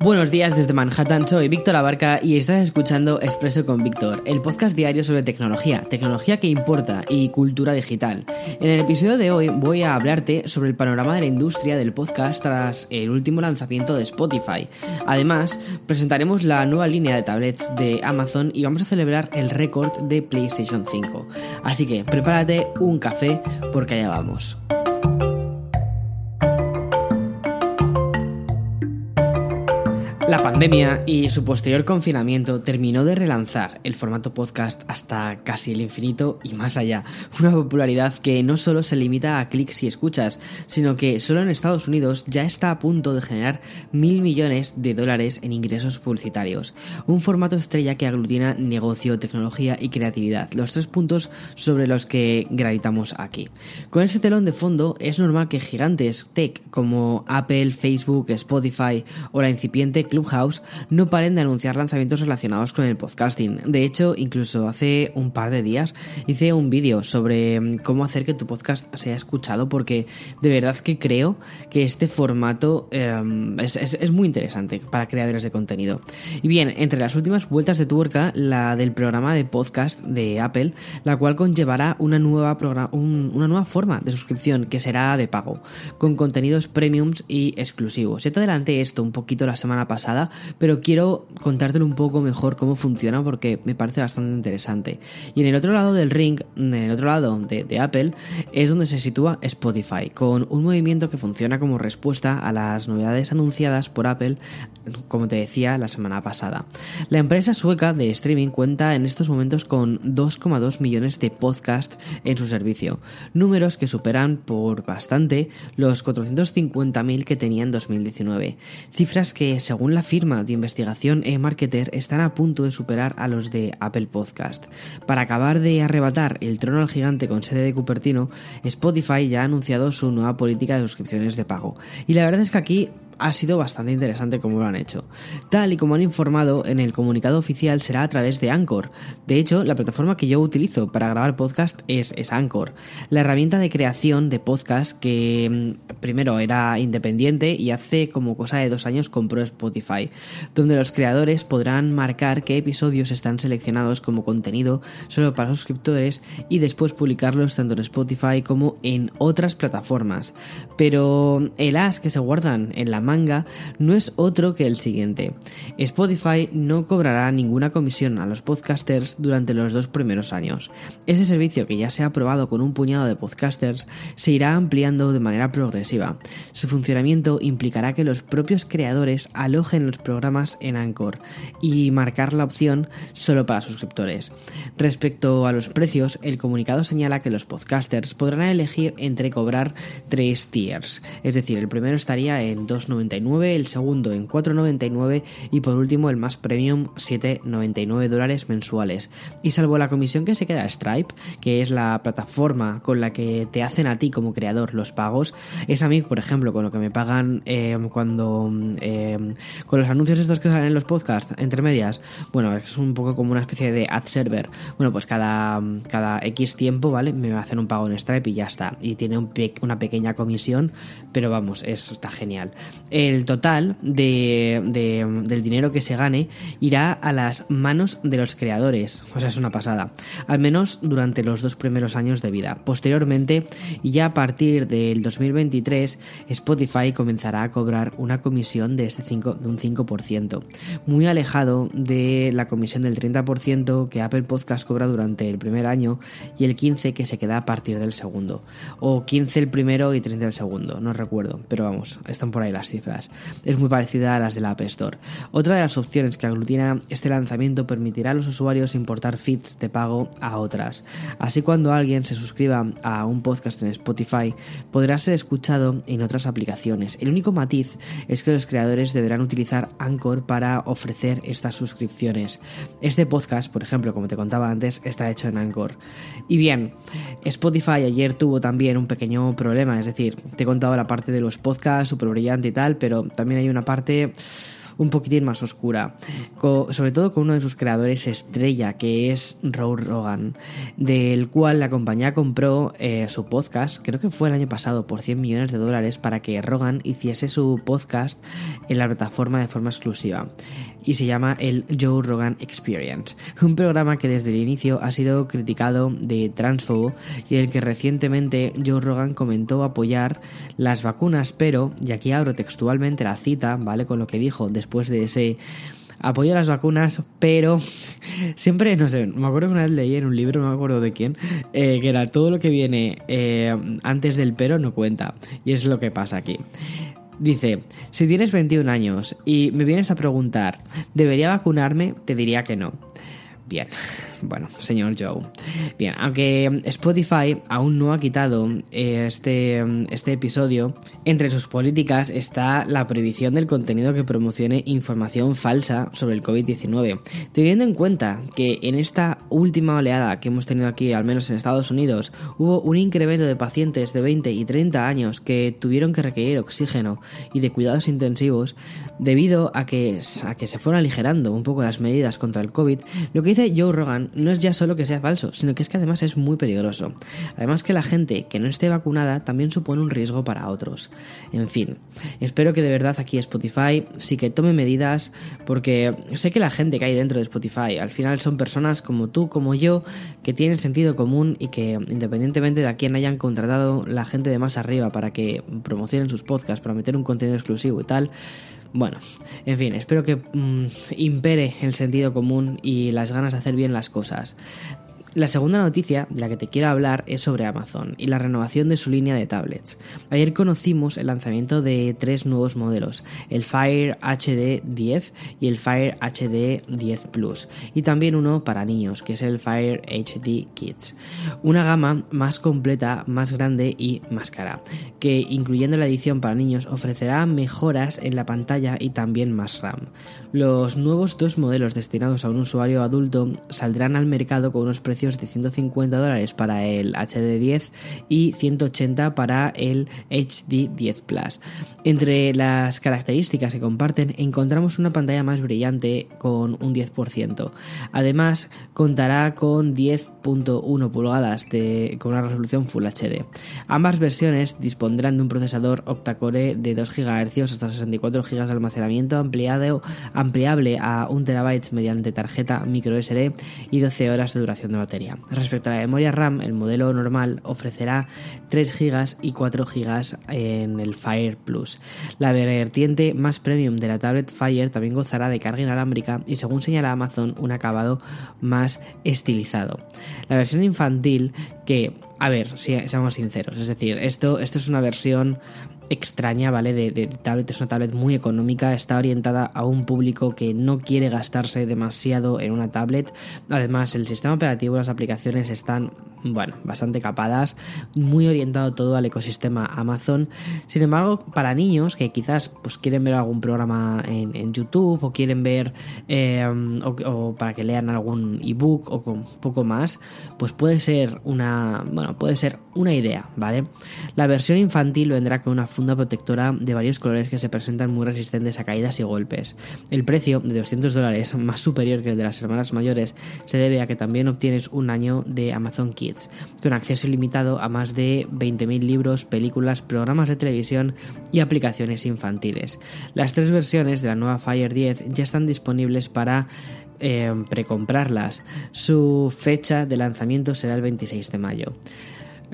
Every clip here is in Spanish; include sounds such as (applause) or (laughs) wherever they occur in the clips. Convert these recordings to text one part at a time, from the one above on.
Buenos días desde Manhattan, soy Víctor Abarca y estás escuchando Expreso con Víctor, el podcast diario sobre tecnología, tecnología que importa y cultura digital. En el episodio de hoy voy a hablarte sobre el panorama de la industria del podcast tras el último lanzamiento de Spotify. Además, presentaremos la nueva línea de tablets de Amazon y vamos a celebrar el récord de PlayStation 5. Así que prepárate un café porque allá vamos. La pandemia y su posterior confinamiento terminó de relanzar el formato podcast hasta casi el infinito y más allá. Una popularidad que no solo se limita a clics y escuchas, sino que solo en Estados Unidos ya está a punto de generar mil millones de dólares en ingresos publicitarios. Un formato estrella que aglutina negocio, tecnología y creatividad, los tres puntos sobre los que gravitamos aquí. Con ese telón de fondo es normal que gigantes tech como Apple, Facebook, Spotify o la incipiente Clubhouse no paren de anunciar lanzamientos relacionados con el podcasting. De hecho, incluso hace un par de días hice un vídeo sobre mm, cómo hacer que tu podcast sea escuchado porque de verdad que creo que este formato em, es, es, muy interesante para creadores de contenido. Y bien, entre las últimas vueltas de tuerca, la del programa de podcast de Apple, la cual conllevará una nueva, una nueva forma de suscripción que será de pago, con contenidos premiums y exclusivos. Ya te adelanté esto un poquito la semana pasada pero quiero contártelo un poco mejor cómo funciona porque me parece bastante interesante. Y en el otro lado del ring, en el otro lado de, de Apple, es donde se sitúa Spotify, con un movimiento que funciona como respuesta a las novedades anunciadas por Apple, como te decía la semana pasada. La empresa sueca de streaming cuenta en estos momentos con 2,2 millones de podcasts en su servicio, números que superan por bastante los 450.000 que tenía en 2019, cifras que según la la firma de investigación eMarketer están a punto de superar a los de Apple Podcast. Para acabar de arrebatar el trono al gigante con sede de Cupertino, Spotify ya ha anunciado su nueva política de suscripciones de pago. Y la verdad es que aquí ha sido bastante interesante como lo han hecho. Tal y como han informado en el comunicado oficial será a través de Anchor. De hecho, la plataforma que yo utilizo para grabar podcast es, es Anchor, la herramienta de creación de podcast que mm, primero era independiente y hace como cosa de dos años compró Spotify, donde los creadores podrán marcar qué episodios están seleccionados como contenido solo para suscriptores y después publicarlos tanto en Spotify como en otras plataformas. Pero el as que se guardan en la manga no es otro que el siguiente. Spotify no cobrará ninguna comisión a los podcasters durante los dos primeros años. Ese servicio que ya se ha probado con un puñado de podcasters se irá ampliando de manera progresiva. Su funcionamiento implicará que los propios creadores alojen los programas en Anchor y marcar la opción solo para suscriptores. Respecto a los precios, el comunicado señala que los podcasters podrán elegir entre cobrar tres tiers, es decir, el primero estaría en 2,99 el segundo en 4,99 y por último el más premium 7,99 dólares mensuales. Y salvo la comisión que se queda a Stripe, que es la plataforma con la que te hacen a ti como creador los pagos, es a mí, por ejemplo, con lo que me pagan eh, cuando... Eh, con los anuncios estos que salen en los podcasts, entre medias, bueno, es un poco como una especie de ad server. Bueno, pues cada, cada X tiempo, ¿vale? Me hacen un pago en Stripe y ya está. Y tiene una pequeña comisión, pero vamos, es, está genial el total de, del dinero que se gane irá a las manos de los creadores. O sea, es una pasada. Al menos durante los dos primeros años de vida. Posteriormente, ya a partir del 2023, Spotify comenzará a cobrar una comisión de, este 5, de un 5%. Muy alejado de la comisión del 30% que Apple Podcast cobra durante el primer año y el 15% que se queda a partir del segundo. O 15 el primero y 30 el segundo, no recuerdo. Pero vamos, están por ahí las cifras. Es muy parecida a las de la App Store. Otra de las opciones que aglutina este lanzamiento permitirá a los usuarios importar feeds de pago a otras. Así cuando alguien se suscriba a un podcast en Spotify, podrá ser escuchado en otras aplicaciones. El único matiz es que los creadores deberán utilizar Anchor para ofrecer estas suscripciones. Este podcast, por ejemplo, como te contaba antes, está hecho en Anchor. Y bien, Spotify ayer tuvo también un pequeño problema, es decir, te he contado la parte de los podcasts súper brillante y tal, pero también hay una parte un poquitín más oscura, sobre todo con uno de sus creadores estrella, que es Roe Rogan, del cual la compañía compró eh, su podcast, creo que fue el año pasado, por 100 millones de dólares para que Rogan hiciese su podcast en la plataforma de forma exclusiva y se llama el Joe Rogan Experience, un programa que desde el inicio ha sido criticado de transfobo y el que recientemente Joe Rogan comentó apoyar las vacunas, pero, y aquí abro textualmente la cita, ¿vale? Con lo que dijo después de ese apoyo las vacunas, pero (laughs) siempre, no sé, me acuerdo que una vez leí en un libro, no me acuerdo de quién, eh, que era todo lo que viene eh, antes del pero no cuenta. Y es lo que pasa aquí. Dice, si tienes 21 años y me vienes a preguntar, ¿debería vacunarme? Te diría que no. Bien, bueno, señor Joe. Bien, aunque Spotify aún no ha quitado eh, este, este episodio, entre sus políticas está la prohibición del contenido que promocione información falsa sobre el COVID-19. Teniendo en cuenta que en esta última oleada que hemos tenido aquí, al menos en Estados Unidos, hubo un incremento de pacientes de 20 y 30 años que tuvieron que requerir oxígeno y de cuidados intensivos debido a que, a que se fueron aligerando un poco las medidas contra el COVID, lo que dice Joe Rogan no es ya solo que sea falso, sino que es que además es muy peligroso. Además que la gente que no esté vacunada también supone un riesgo para otros. En fin, espero que de verdad aquí Spotify sí que tome medidas porque sé que la gente que hay dentro de Spotify al final son personas como tú, como yo, que tienen sentido común y que independientemente de a quién hayan contratado la gente de más arriba para que promocionen sus podcasts, para meter un contenido exclusivo y tal, bueno, en fin, espero que mm, impere el sentido común y las ganas de hacer bien las cosas. La segunda noticia de la que te quiero hablar es sobre Amazon y la renovación de su línea de tablets. Ayer conocimos el lanzamiento de tres nuevos modelos, el Fire HD 10 y el Fire HD 10 Plus, y también uno para niños, que es el Fire HD Kids. Una gama más completa, más grande y más cara, que incluyendo la edición para niños ofrecerá mejoras en la pantalla y también más RAM. Los nuevos dos modelos destinados a un usuario adulto saldrán al mercado con unos precios de 150 dólares para el HD10 y 180 para el HD10 Plus. Entre las características que comparten encontramos una pantalla más brillante con un 10%. Además, contará con 10.1 pulgadas de, con una resolución Full HD. Ambas versiones dispondrán de un procesador octa-core de 2 GHz hasta 64 GB de almacenamiento ampliado, ampliable a 1 TB mediante tarjeta micro SD y 12 horas de duración de batería. Respecto a la memoria RAM, el modelo normal ofrecerá 3 GB y 4 GB en el Fire Plus. La vertiente más premium de la tablet Fire también gozará de carga inalámbrica y según señala Amazon, un acabado más estilizado. La versión infantil que a ver, si seamos sinceros, es decir, esto, esto es una versión extraña, ¿vale? De, de, tablet, es una tablet muy económica, está orientada a un público que no quiere gastarse demasiado en una tablet. Además, el sistema operativo las aplicaciones están, bueno, bastante capadas, muy orientado todo al ecosistema Amazon. Sin embargo, para niños que quizás pues, quieren ver algún programa en, YouTube o quieren ver, eh, o, o, para que lean algún ebook o con poco más, pues puede ser una, bueno, puede ser una idea, ¿vale? La versión infantil vendrá con una funda protectora de varios colores que se presentan muy resistentes a caídas y golpes. El precio de 200 dólares, más superior que el de las hermanas mayores, se debe a que también obtienes un año de Amazon Kids, con acceso ilimitado a más de 20.000 libros, películas, programas de televisión y aplicaciones infantiles. Las tres versiones de la nueva Fire 10 ya están disponibles para eh, precomprarlas. Su fecha de lanzamiento será el 26 de mayo.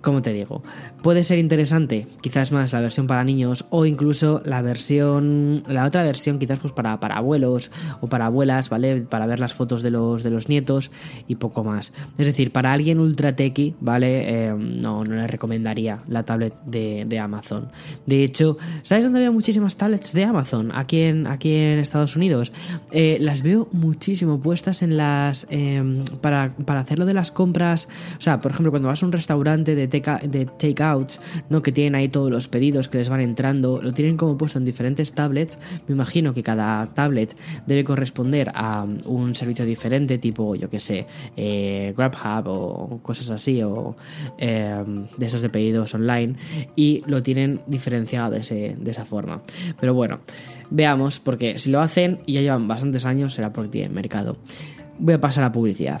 Como te digo, puede ser interesante, quizás más la versión para niños o incluso la versión, la otra versión quizás pues para, para abuelos o para abuelas, ¿vale? Para ver las fotos de los, de los nietos y poco más. Es decir, para alguien ultra techy, ¿vale? Eh, no, no le recomendaría la tablet de, de, Amazon. De hecho, ¿sabes dónde veo muchísimas tablets de Amazon? Aquí en, aquí en Estados Unidos. Eh, las veo muchísimo puestas en las... Eh, para, para hacerlo de las compras, o sea, por ejemplo, cuando vas a un restaurante de takeouts, ¿no? Que tienen ahí todos los pedidos que les van entrando, lo tienen como puesto en diferentes tablets. Me imagino que cada tablet debe corresponder a un servicio diferente, tipo, yo que sé, eh, GrabHub o cosas así, o eh, de esos de pedidos online, y lo tienen diferenciado de, de esa forma. Pero bueno, veamos, porque si lo hacen y ya llevan bastantes años, será porque tienen mercado. Voy a pasar a publicidad.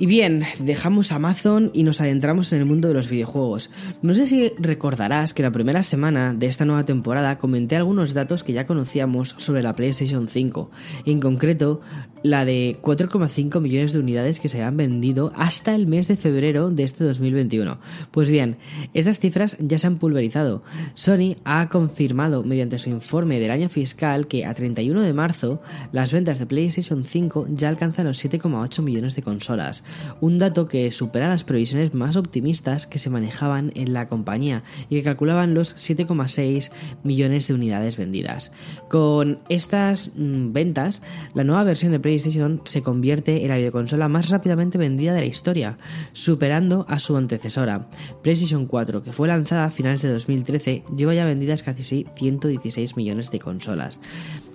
Y bien, dejamos Amazon y nos adentramos en el mundo de los videojuegos. No sé si recordarás que la primera semana de esta nueva temporada comenté algunos datos que ya conocíamos sobre la PlayStation 5, en concreto la de 4,5 millones de unidades que se han vendido hasta el mes de febrero de este 2021. Pues bien, estas cifras ya se han pulverizado. Sony ha confirmado mediante su informe del año fiscal que a 31 de marzo las ventas de PlayStation 5 ya alcanzan los 7,8 millones de consolas un dato que supera las previsiones más optimistas que se manejaban en la compañía y que calculaban los 7,6 millones de unidades vendidas. Con estas mm, ventas, la nueva versión de PlayStation se convierte en la videoconsola más rápidamente vendida de la historia, superando a su antecesora. PlayStation 4, que fue lanzada a finales de 2013, lleva ya vendidas casi 116 millones de consolas.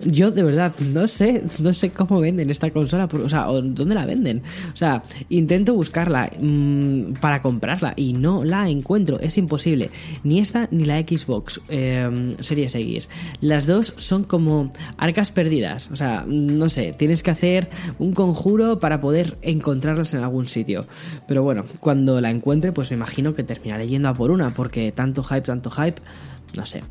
Yo de verdad no sé, no sé cómo venden esta consola, o sea, dónde la venden. O sea, Intento buscarla mmm, para comprarla y no la encuentro, es imposible. Ni esta ni la Xbox eh, Series X. Las dos son como arcas perdidas, o sea, no sé, tienes que hacer un conjuro para poder encontrarlas en algún sitio. Pero bueno, cuando la encuentre, pues me imagino que terminaré yendo a por una, porque tanto hype, tanto hype, no sé,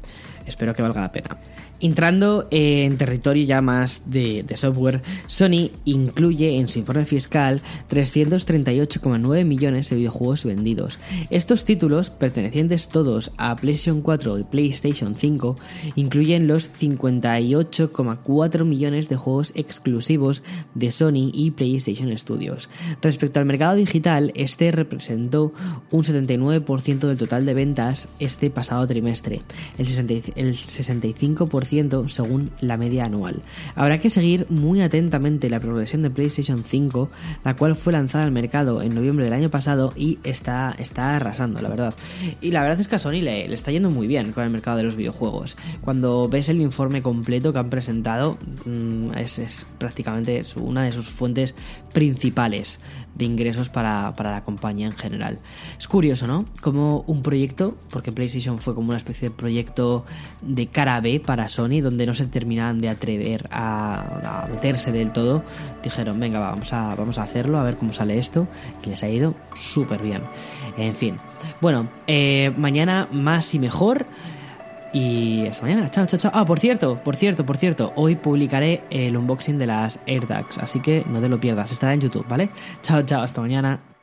espero que valga la pena. Entrando en territorio ya más de, software, Sony incluye en su informe fiscal 338,9 millones de videojuegos vendidos. Estos títulos, pertenecientes todos a PlayStation 4 y PlayStation 5, incluyen los 58,4 millones de juegos exclusivos de Sony y PlayStation Studios. Respecto al mercado digital, este representó un 79% del total de ventas este pasado trimestre, el, 65% según la media anual. Habrá que seguir muy atentamente la progresión de PlayStation 5, la cual fue lanzada al mercado en noviembre del año pasado y está, está arrasando, la verdad. Y la verdad es que a Sony le, está yendo muy bien con el mercado de los videojuegos. Cuando ves el informe completo que han presentado, mm, es, prácticamente una de sus fuentes principales de ingresos para, para, la compañía en general. Es curioso, ¿no? Como un proyecto, porque PlayStation fue como una especie de proyecto de cara B para Sony, donde no se terminaban de atrever a, meterse del todo, dijeron, venga, vamos, a, vamos a hacerlo, a ver cómo sale esto, y les ha ido súper bien. En fin, bueno, eh, mañana más y mejor. Y hasta mañana, chao, chao, chao. Ah, por cierto, por cierto, por cierto, hoy publicaré el unboxing de las AirTags, así que no te lo pierdas, estará en YouTube, ¿vale? Chao, chao, hasta mañana.